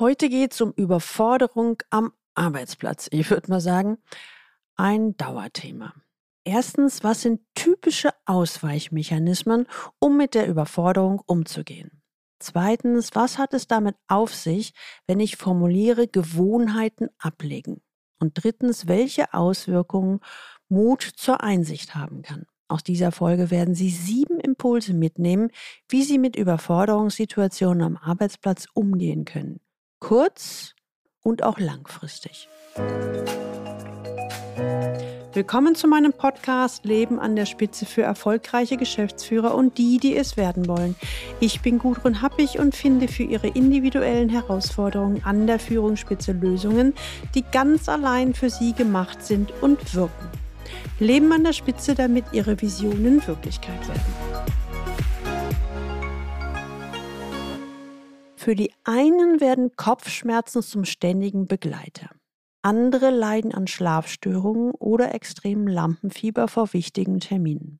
Heute geht es um Überforderung am Arbeitsplatz. Ich würde mal sagen, ein Dauerthema. Erstens, was sind typische Ausweichmechanismen, um mit der Überforderung umzugehen? Zweitens, was hat es damit auf sich, wenn ich formuliere, Gewohnheiten ablegen? Und drittens, welche Auswirkungen Mut zur Einsicht haben kann. Aus dieser Folge werden Sie sieben Impulse mitnehmen, wie Sie mit Überforderungssituationen am Arbeitsplatz umgehen können. Kurz und auch langfristig. Willkommen zu meinem Podcast Leben an der Spitze für erfolgreiche Geschäftsführer und die, die es werden wollen. Ich bin Gudrun Happig und finde für Ihre individuellen Herausforderungen an der Führungsspitze Lösungen, die ganz allein für Sie gemacht sind und wirken. Leben an der Spitze, damit ihre Visionen Wirklichkeit werden. Für die einen werden Kopfschmerzen zum ständigen Begleiter. Andere leiden an Schlafstörungen oder extremem Lampenfieber vor wichtigen Terminen.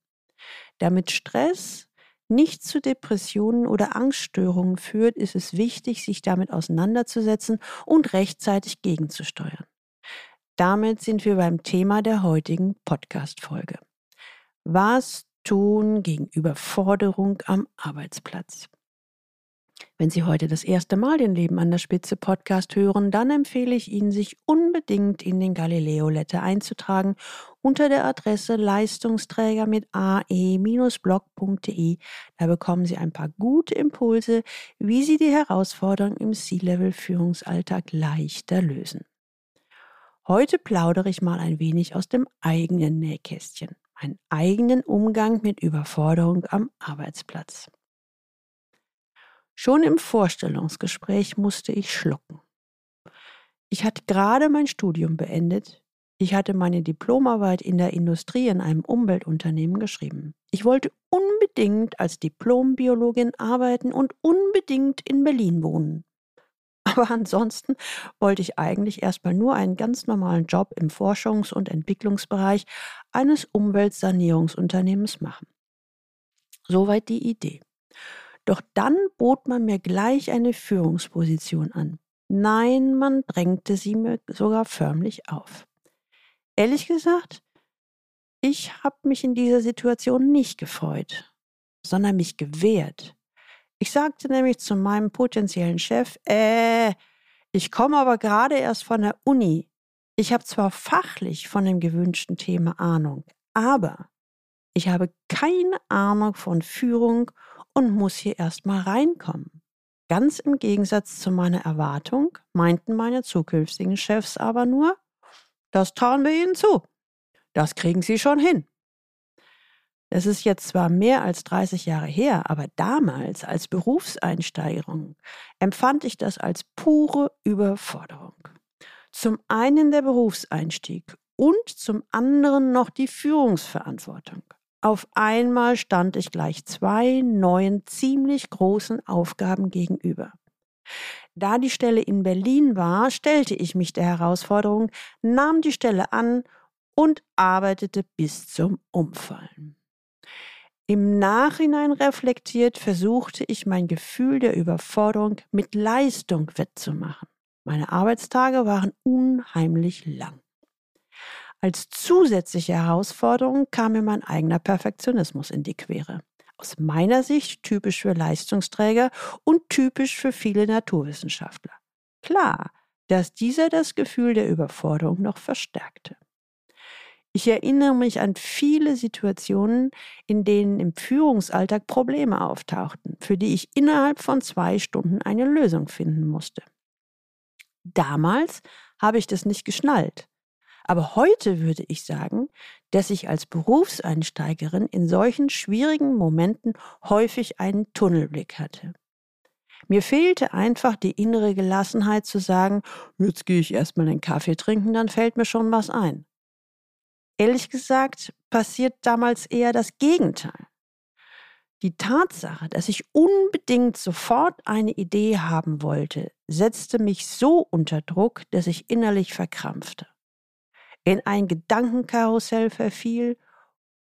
Damit Stress nicht zu Depressionen oder Angststörungen führt, ist es wichtig, sich damit auseinanderzusetzen und rechtzeitig gegenzusteuern. Damit sind wir beim Thema der heutigen Podcast-Folge. Was tun gegen Überforderung am Arbeitsplatz? Wenn Sie heute das erste Mal den Leben an der Spitze Podcast hören, dann empfehle ich Ihnen, sich unbedingt in den Galileo Letter einzutragen unter der Adresse Leistungsträger mit ae-blog.de. Da bekommen Sie ein paar gute Impulse, wie Sie die Herausforderungen im C-Level Führungsalltag leichter lösen. Heute plaudere ich mal ein wenig aus dem eigenen Nähkästchen, meinen eigenen Umgang mit Überforderung am Arbeitsplatz. Schon im Vorstellungsgespräch musste ich schlucken. Ich hatte gerade mein Studium beendet. Ich hatte meine Diplomarbeit in der Industrie in einem Umweltunternehmen geschrieben. Ich wollte unbedingt als Diplombiologin arbeiten und unbedingt in Berlin wohnen. Aber ansonsten wollte ich eigentlich erstmal nur einen ganz normalen Job im Forschungs- und Entwicklungsbereich eines Umweltsanierungsunternehmens machen. Soweit die Idee. Doch dann bot man mir gleich eine Führungsposition an. Nein, man drängte sie mir sogar förmlich auf. Ehrlich gesagt, ich habe mich in dieser Situation nicht gefreut, sondern mich gewehrt. Ich sagte nämlich zu meinem potenziellen Chef, äh, ich komme aber gerade erst von der Uni. Ich habe zwar fachlich von dem gewünschten Thema Ahnung, aber ich habe keine Ahnung von Führung und muss hier erstmal reinkommen. Ganz im Gegensatz zu meiner Erwartung meinten meine zukünftigen Chefs aber nur, das trauen wir Ihnen zu. Das kriegen Sie schon hin. Es ist jetzt zwar mehr als 30 Jahre her, aber damals als Berufseinsteigerung empfand ich das als pure Überforderung. Zum einen der Berufseinstieg und zum anderen noch die Führungsverantwortung. Auf einmal stand ich gleich zwei neuen, ziemlich großen Aufgaben gegenüber. Da die Stelle in Berlin war, stellte ich mich der Herausforderung, nahm die Stelle an und arbeitete bis zum Umfallen. Im Nachhinein reflektiert versuchte ich mein Gefühl der Überforderung mit Leistung wettzumachen. Meine Arbeitstage waren unheimlich lang. Als zusätzliche Herausforderung kam mir mein eigener Perfektionismus in die Quere. Aus meiner Sicht typisch für Leistungsträger und typisch für viele Naturwissenschaftler. Klar, dass dieser das Gefühl der Überforderung noch verstärkte. Ich erinnere mich an viele Situationen, in denen im Führungsalltag Probleme auftauchten, für die ich innerhalb von zwei Stunden eine Lösung finden musste. Damals habe ich das nicht geschnallt. Aber heute würde ich sagen, dass ich als Berufseinsteigerin in solchen schwierigen Momenten häufig einen Tunnelblick hatte. Mir fehlte einfach die innere Gelassenheit zu sagen, jetzt gehe ich erstmal einen Kaffee trinken, dann fällt mir schon was ein. Ehrlich gesagt passiert damals eher das Gegenteil. Die Tatsache, dass ich unbedingt sofort eine Idee haben wollte, setzte mich so unter Druck, dass ich innerlich verkrampfte, in ein Gedankenkarussell verfiel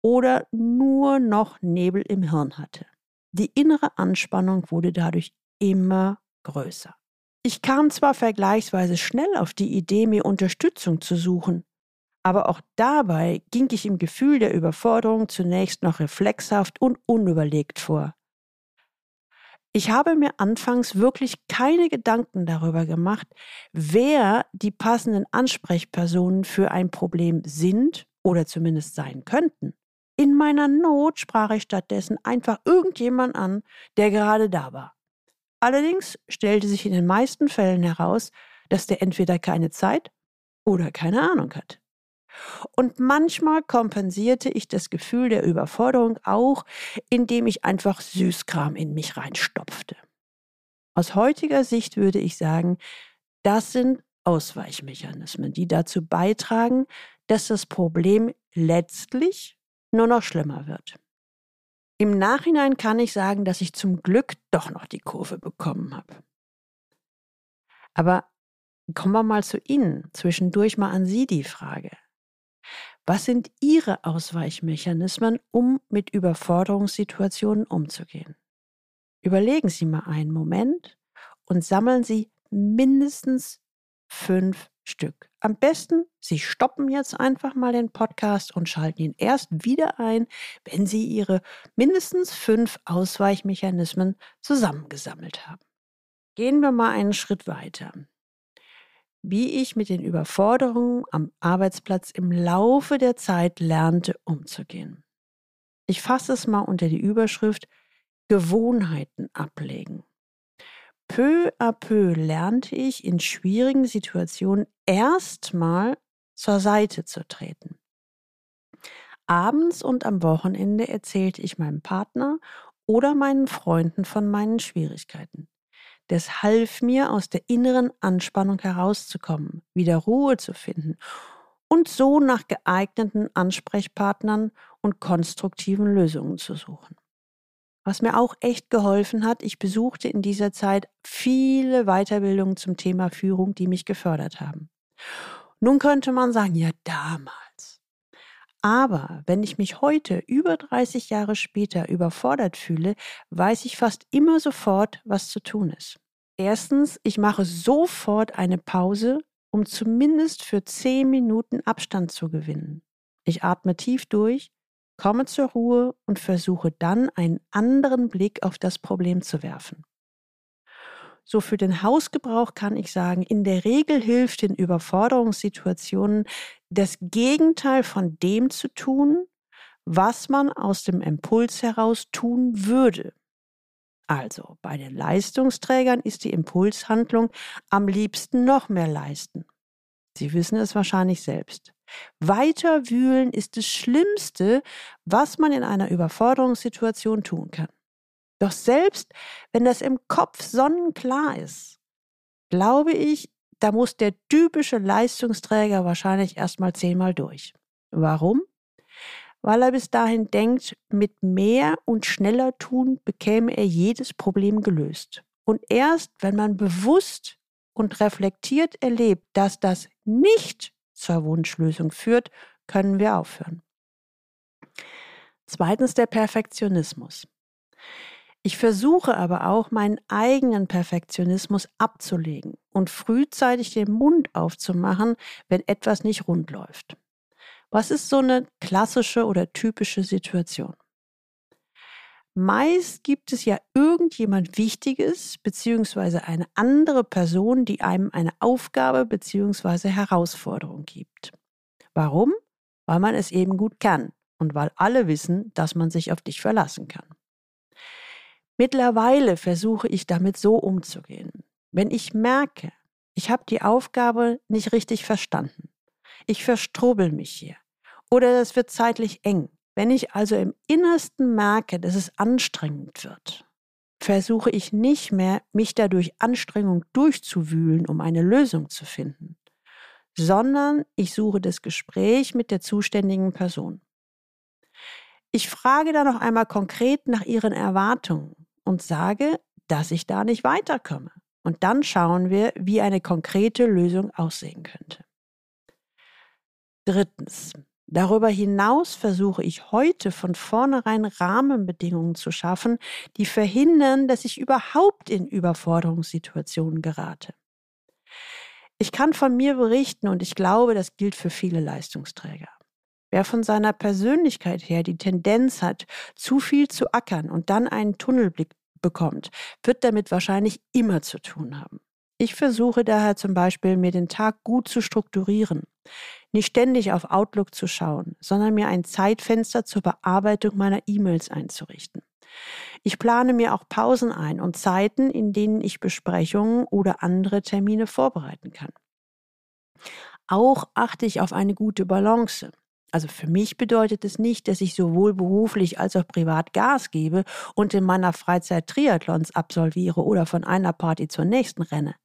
oder nur noch Nebel im Hirn hatte. Die innere Anspannung wurde dadurch immer größer. Ich kam zwar vergleichsweise schnell auf die Idee, mir Unterstützung zu suchen, aber auch dabei ging ich im Gefühl der Überforderung zunächst noch reflexhaft und unüberlegt vor. Ich habe mir anfangs wirklich keine Gedanken darüber gemacht, wer die passenden Ansprechpersonen für ein Problem sind oder zumindest sein könnten. In meiner Not sprach ich stattdessen einfach irgendjemand an, der gerade da war. Allerdings stellte sich in den meisten Fällen heraus, dass der entweder keine Zeit oder keine Ahnung hat. Und manchmal kompensierte ich das Gefühl der Überforderung auch, indem ich einfach Süßkram in mich reinstopfte. Aus heutiger Sicht würde ich sagen, das sind Ausweichmechanismen, die dazu beitragen, dass das Problem letztlich nur noch schlimmer wird. Im Nachhinein kann ich sagen, dass ich zum Glück doch noch die Kurve bekommen habe. Aber kommen wir mal zu Ihnen, zwischendurch mal an Sie die Frage. Was sind Ihre Ausweichmechanismen, um mit Überforderungssituationen umzugehen? Überlegen Sie mal einen Moment und sammeln Sie mindestens fünf Stück. Am besten, Sie stoppen jetzt einfach mal den Podcast und schalten ihn erst wieder ein, wenn Sie Ihre mindestens fünf Ausweichmechanismen zusammengesammelt haben. Gehen wir mal einen Schritt weiter wie ich mit den Überforderungen am Arbeitsplatz im Laufe der Zeit lernte umzugehen. Ich fasse es mal unter die Überschrift Gewohnheiten ablegen. Peu à peu lernte ich in schwierigen Situationen erstmal zur Seite zu treten. Abends und am Wochenende erzählte ich meinem Partner oder meinen Freunden von meinen Schwierigkeiten. Das half mir, aus der inneren Anspannung herauszukommen, wieder Ruhe zu finden und so nach geeigneten Ansprechpartnern und konstruktiven Lösungen zu suchen. Was mir auch echt geholfen hat, ich besuchte in dieser Zeit viele Weiterbildungen zum Thema Führung, die mich gefördert haben. Nun könnte man sagen, ja damals. Aber wenn ich mich heute, über 30 Jahre später, überfordert fühle, weiß ich fast immer sofort, was zu tun ist. Erstens, ich mache sofort eine Pause, um zumindest für 10 Minuten Abstand zu gewinnen. Ich atme tief durch, komme zur Ruhe und versuche dann einen anderen Blick auf das Problem zu werfen. So für den Hausgebrauch kann ich sagen, in der Regel hilft in Überforderungssituationen das Gegenteil von dem zu tun, was man aus dem Impuls heraus tun würde. Also bei den Leistungsträgern ist die Impulshandlung am liebsten noch mehr leisten. Sie wissen es wahrscheinlich selbst. Weiter wühlen ist das Schlimmste, was man in einer Überforderungssituation tun kann. Doch selbst wenn das im Kopf sonnenklar ist, glaube ich, da muss der typische Leistungsträger wahrscheinlich erstmal zehnmal durch. Warum? Weil er bis dahin denkt, mit mehr und schneller tun bekäme er jedes Problem gelöst. Und erst wenn man bewusst und reflektiert erlebt, dass das nicht zur Wunschlösung führt, können wir aufhören. Zweitens der Perfektionismus. Ich versuche aber auch, meinen eigenen Perfektionismus abzulegen und frühzeitig den Mund aufzumachen, wenn etwas nicht rund läuft. Was ist so eine klassische oder typische Situation? Meist gibt es ja irgendjemand Wichtiges beziehungsweise eine andere Person, die einem eine Aufgabe beziehungsweise Herausforderung gibt. Warum? Weil man es eben gut kann und weil alle wissen, dass man sich auf dich verlassen kann. Mittlerweile versuche ich damit so umzugehen. Wenn ich merke, ich habe die Aufgabe nicht richtig verstanden, ich verstrubel mich hier oder es wird zeitlich eng, wenn ich also im Innersten merke, dass es anstrengend wird, versuche ich nicht mehr, mich dadurch Anstrengung durchzuwühlen, um eine Lösung zu finden, sondern ich suche das Gespräch mit der zuständigen Person. Ich frage dann noch einmal konkret nach ihren Erwartungen und sage, dass ich da nicht weiterkomme. Und dann schauen wir, wie eine konkrete Lösung aussehen könnte. Drittens, Darüber hinaus versuche ich heute von vornherein Rahmenbedingungen zu schaffen, die verhindern, dass ich überhaupt in Überforderungssituationen gerate. Ich kann von mir berichten und ich glaube, das gilt für viele Leistungsträger. Wer von seiner Persönlichkeit her die Tendenz hat, zu viel zu ackern und dann einen Tunnelblick bekommt, wird damit wahrscheinlich immer zu tun haben. Ich versuche daher zum Beispiel, mir den Tag gut zu strukturieren, nicht ständig auf Outlook zu schauen, sondern mir ein Zeitfenster zur Bearbeitung meiner E-Mails einzurichten. Ich plane mir auch Pausen ein und Zeiten, in denen ich Besprechungen oder andere Termine vorbereiten kann. Auch achte ich auf eine gute Balance. Also für mich bedeutet es nicht, dass ich sowohl beruflich als auch privat Gas gebe und in meiner Freizeit Triathlons absolviere oder von einer Party zur nächsten renne.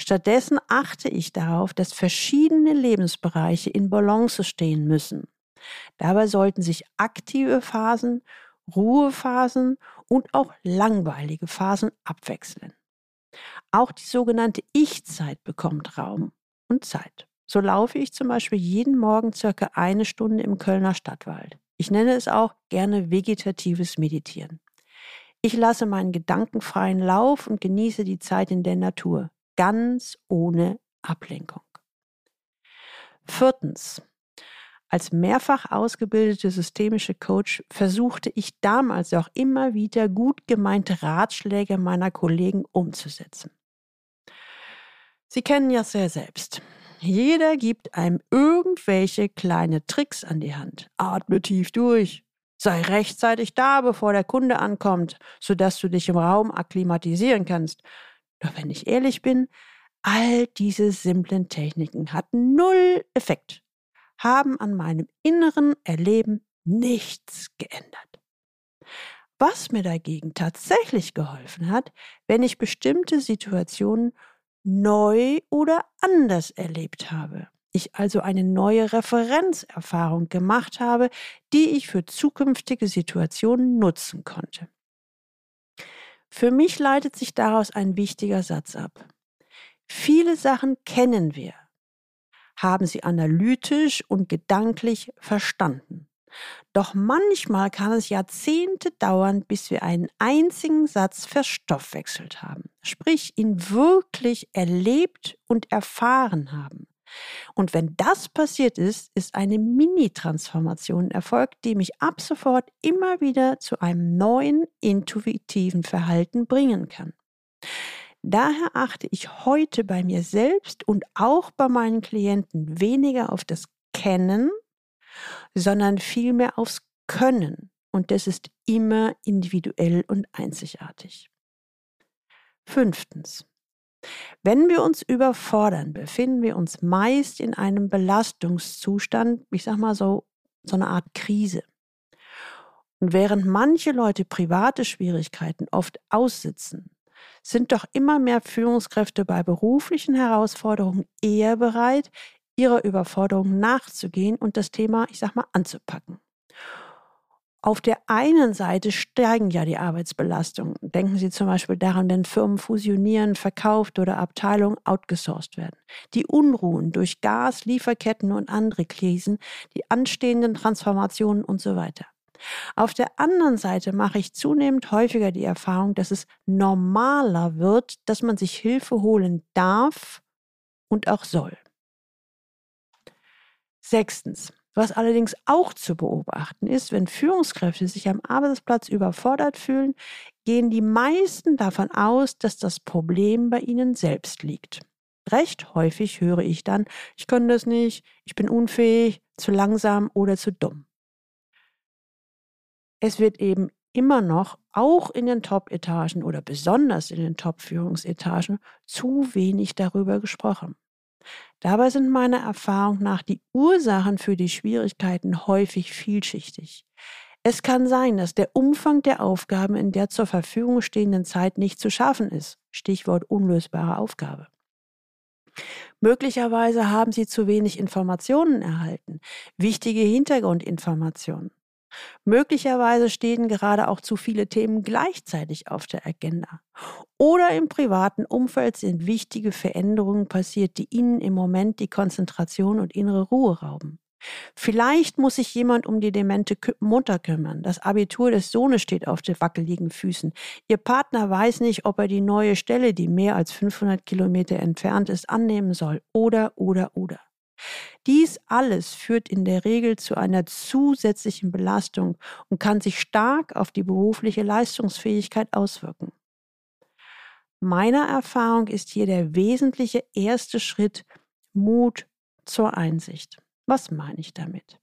Stattdessen achte ich darauf, dass verschiedene Lebensbereiche in Balance stehen müssen. Dabei sollten sich aktive Phasen, Ruhephasen und auch langweilige Phasen abwechseln. Auch die sogenannte Ich-Zeit bekommt Raum und Zeit. So laufe ich zum Beispiel jeden Morgen circa eine Stunde im Kölner Stadtwald. Ich nenne es auch gerne vegetatives Meditieren. Ich lasse meinen Gedanken freien Lauf und genieße die Zeit in der Natur, ganz ohne Ablenkung. Viertens. Als mehrfach ausgebildete systemische Coach versuchte ich damals auch immer wieder gut gemeinte Ratschläge meiner Kollegen umzusetzen. Sie kennen ja sehr selbst. Jeder gibt einem irgendwelche kleine Tricks an die Hand. Atme tief durch. Sei rechtzeitig da, bevor der Kunde ankommt, sodass du dich im Raum akklimatisieren kannst. Doch wenn ich ehrlich bin, all diese simplen Techniken hatten null Effekt, haben an meinem inneren Erleben nichts geändert. Was mir dagegen tatsächlich geholfen hat, wenn ich bestimmte Situationen neu oder anders erlebt habe. Ich also eine neue Referenzerfahrung gemacht habe, die ich für zukünftige Situationen nutzen konnte. Für mich leitet sich daraus ein wichtiger Satz ab. Viele Sachen kennen wir, haben sie analytisch und gedanklich verstanden. Doch manchmal kann es Jahrzehnte dauern, bis wir einen einzigen Satz verstoffwechselt haben, sprich ihn wirklich erlebt und erfahren haben. Und wenn das passiert ist, ist eine Mini-Transformation erfolgt, die mich ab sofort immer wieder zu einem neuen intuitiven Verhalten bringen kann. Daher achte ich heute bei mir selbst und auch bei meinen Klienten weniger auf das Kennen, sondern vielmehr aufs Können. Und das ist immer individuell und einzigartig. Fünftens. Wenn wir uns überfordern, befinden wir uns meist in einem Belastungszustand, ich sag mal so, so eine Art Krise. Und während manche Leute private Schwierigkeiten oft aussitzen, sind doch immer mehr Führungskräfte bei beruflichen Herausforderungen eher bereit, ihrer Überforderung nachzugehen und das Thema, ich sag mal, anzupacken. Auf der einen Seite steigen ja die Arbeitsbelastungen. Denken Sie zum Beispiel daran, wenn Firmen fusionieren, verkauft oder Abteilungen outgesourced werden. Die Unruhen durch Gas, Lieferketten und andere Krisen, die anstehenden Transformationen und so weiter. Auf der anderen Seite mache ich zunehmend häufiger die Erfahrung, dass es normaler wird, dass man sich Hilfe holen darf und auch soll. Sechstens. Was allerdings auch zu beobachten ist, wenn Führungskräfte sich am Arbeitsplatz überfordert fühlen, gehen die meisten davon aus, dass das Problem bei ihnen selbst liegt. Recht häufig höre ich dann, ich kann das nicht, ich bin unfähig, zu langsam oder zu dumm. Es wird eben immer noch, auch in den Top-Etagen oder besonders in den Top-Führungsetagen, zu wenig darüber gesprochen. Dabei sind meiner Erfahrung nach die Ursachen für die Schwierigkeiten häufig vielschichtig. Es kann sein, dass der Umfang der Aufgaben in der zur Verfügung stehenden Zeit nicht zu schaffen ist. Stichwort unlösbare Aufgabe. Möglicherweise haben Sie zu wenig Informationen erhalten, wichtige Hintergrundinformationen. Möglicherweise stehen gerade auch zu viele Themen gleichzeitig auf der Agenda. Oder im privaten Umfeld sind wichtige Veränderungen passiert, die Ihnen im Moment die Konzentration und innere Ruhe rauben. Vielleicht muss sich jemand um die demente Mutter kümmern. Das Abitur des Sohnes steht auf den wackeligen Füßen. Ihr Partner weiß nicht, ob er die neue Stelle, die mehr als 500 Kilometer entfernt ist, annehmen soll. Oder, oder, oder. Dies alles führt in der Regel zu einer zusätzlichen Belastung und kann sich stark auf die berufliche Leistungsfähigkeit auswirken. Meiner Erfahrung ist hier der wesentliche erste Schritt Mut zur Einsicht. Was meine ich damit?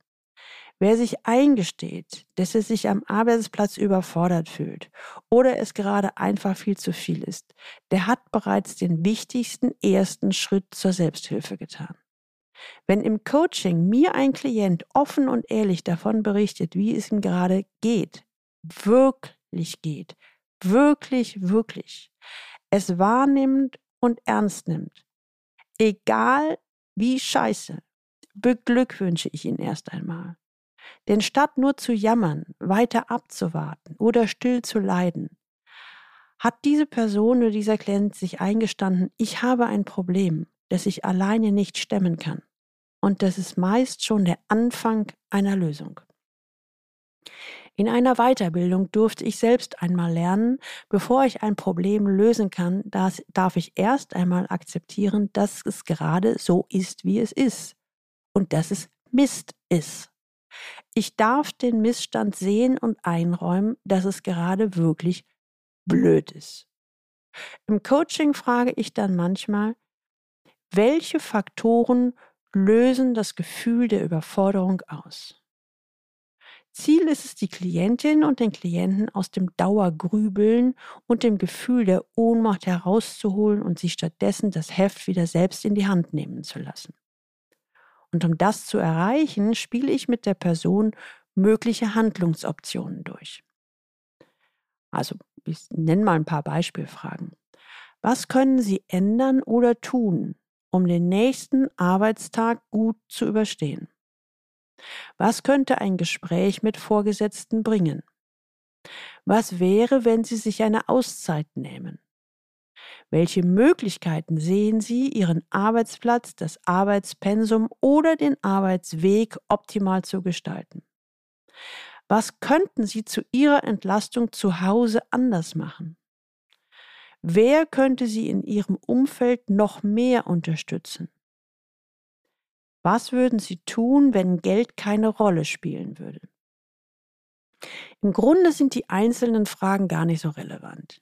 Wer sich eingesteht, dass er sich am Arbeitsplatz überfordert fühlt oder es gerade einfach viel zu viel ist, der hat bereits den wichtigsten ersten Schritt zur Selbsthilfe getan. Wenn im Coaching mir ein Klient offen und ehrlich davon berichtet, wie es ihm gerade geht, wirklich geht, wirklich, wirklich, es wahrnimmt und ernst nimmt, egal wie scheiße, beglückwünsche ich ihn erst einmal. Denn statt nur zu jammern, weiter abzuwarten oder still zu leiden, hat diese Person oder dieser Klient sich eingestanden, ich habe ein Problem, das ich alleine nicht stemmen kann. Und das ist meist schon der Anfang einer Lösung. In einer Weiterbildung durfte ich selbst einmal lernen, bevor ich ein Problem lösen kann, das darf ich erst einmal akzeptieren, dass es gerade so ist, wie es ist und dass es Mist ist. Ich darf den Missstand sehen und einräumen, dass es gerade wirklich blöd ist. Im Coaching frage ich dann manchmal, welche Faktoren lösen das Gefühl der Überforderung aus? Ziel ist es, die Klientin und den Klienten aus dem Dauergrübeln und dem Gefühl der Ohnmacht herauszuholen und sie stattdessen das Heft wieder selbst in die Hand nehmen zu lassen. Und um das zu erreichen, spiele ich mit der Person mögliche Handlungsoptionen durch. Also, ich nenne mal ein paar Beispielfragen. Was können Sie ändern oder tun, um den nächsten Arbeitstag gut zu überstehen? Was könnte ein Gespräch mit Vorgesetzten bringen? Was wäre, wenn Sie sich eine Auszeit nehmen? Welche Möglichkeiten sehen Sie, Ihren Arbeitsplatz, das Arbeitspensum oder den Arbeitsweg optimal zu gestalten? Was könnten Sie zu Ihrer Entlastung zu Hause anders machen? Wer könnte Sie in Ihrem Umfeld noch mehr unterstützen? Was würden Sie tun, wenn Geld keine Rolle spielen würde? Im Grunde sind die einzelnen Fragen gar nicht so relevant.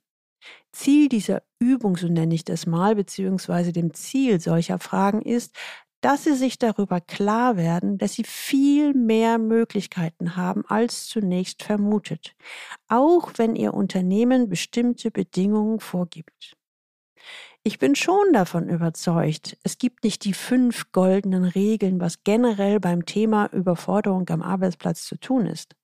Ziel dieser Übung, so nenne ich das mal, beziehungsweise dem Ziel solcher Fragen ist, dass sie sich darüber klar werden, dass sie viel mehr Möglichkeiten haben als zunächst vermutet, auch wenn ihr Unternehmen bestimmte Bedingungen vorgibt. Ich bin schon davon überzeugt, es gibt nicht die fünf goldenen Regeln, was generell beim Thema Überforderung am Arbeitsplatz zu tun ist.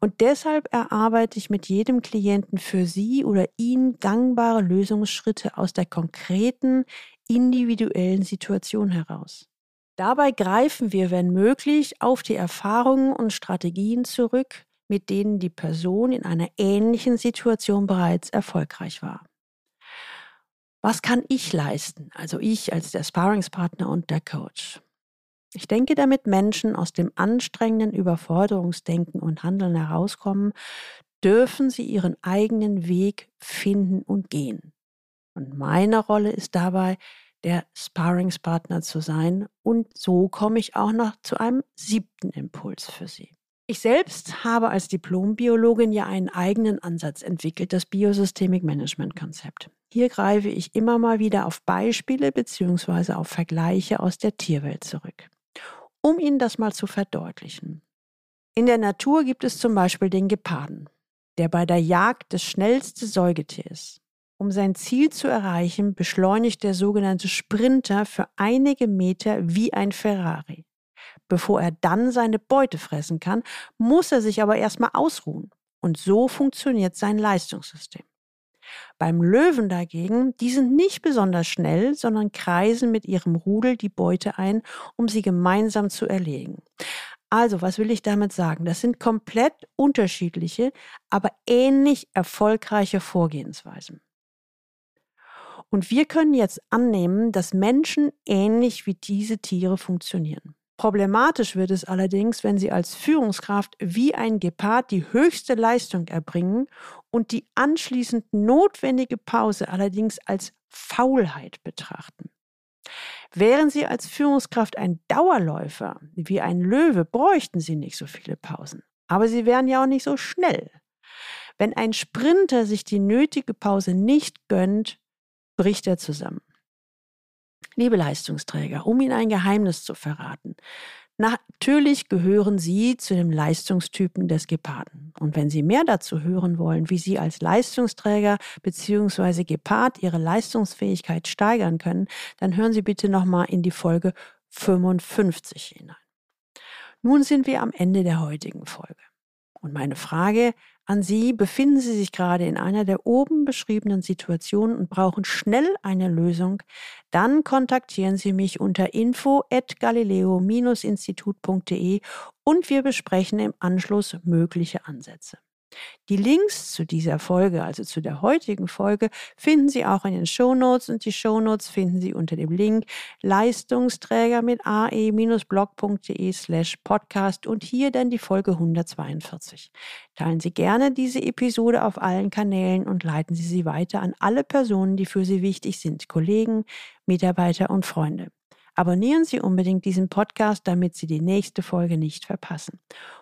Und deshalb erarbeite ich mit jedem Klienten für sie oder ihn gangbare Lösungsschritte aus der konkreten, individuellen Situation heraus. Dabei greifen wir, wenn möglich, auf die Erfahrungen und Strategien zurück, mit denen die Person in einer ähnlichen Situation bereits erfolgreich war. Was kann ich leisten, also ich als der Sparringspartner und der Coach? Ich denke, damit Menschen aus dem anstrengenden Überforderungsdenken und Handeln herauskommen, dürfen sie ihren eigenen Weg finden und gehen. Und meine Rolle ist dabei, der Sparringspartner zu sein. Und so komme ich auch noch zu einem siebten Impuls für Sie. Ich selbst habe als Diplombiologin ja einen eigenen Ansatz entwickelt, das Biosystemik Management Konzept. Hier greife ich immer mal wieder auf Beispiele bzw. auf Vergleiche aus der Tierwelt zurück um Ihnen das mal zu verdeutlichen. In der Natur gibt es zum Beispiel den Geparden, der bei der Jagd das schnellste Säugetier ist. Um sein Ziel zu erreichen, beschleunigt der sogenannte Sprinter für einige Meter wie ein Ferrari. Bevor er dann seine Beute fressen kann, muss er sich aber erstmal ausruhen. Und so funktioniert sein Leistungssystem. Beim Löwen dagegen, die sind nicht besonders schnell, sondern kreisen mit ihrem Rudel die Beute ein, um sie gemeinsam zu erlegen. Also, was will ich damit sagen? Das sind komplett unterschiedliche, aber ähnlich erfolgreiche Vorgehensweisen. Und wir können jetzt annehmen, dass Menschen ähnlich wie diese Tiere funktionieren. Problematisch wird es allerdings, wenn Sie als Führungskraft wie ein Gepard die höchste Leistung erbringen und die anschließend notwendige Pause allerdings als Faulheit betrachten. Wären Sie als Führungskraft ein Dauerläufer wie ein Löwe, bräuchten Sie nicht so viele Pausen. Aber Sie wären ja auch nicht so schnell. Wenn ein Sprinter sich die nötige Pause nicht gönnt, bricht er zusammen. Liebe Leistungsträger, um Ihnen ein Geheimnis zu verraten. Natürlich gehören Sie zu dem Leistungstypen des Geparden. Und wenn Sie mehr dazu hören wollen, wie Sie als Leistungsträger bzw. Gepard Ihre Leistungsfähigkeit steigern können, dann hören Sie bitte nochmal in die Folge 55 hinein. Nun sind wir am Ende der heutigen Folge. Und meine Frage an Sie, befinden Sie sich gerade in einer der oben beschriebenen Situationen und brauchen schnell eine Lösung, dann kontaktieren Sie mich unter info at galileo-institut.de und wir besprechen im Anschluss mögliche Ansätze. Die Links zu dieser Folge, also zu der heutigen Folge, finden Sie auch in den Shownotes und die Shownotes finden Sie unter dem Link Leistungsträger mit ae-blog.de slash podcast und hier dann die Folge 142. Teilen Sie gerne diese Episode auf allen Kanälen und leiten Sie sie weiter an alle Personen, die für Sie wichtig sind, Kollegen, Mitarbeiter und Freunde. Abonnieren Sie unbedingt diesen Podcast, damit Sie die nächste Folge nicht verpassen.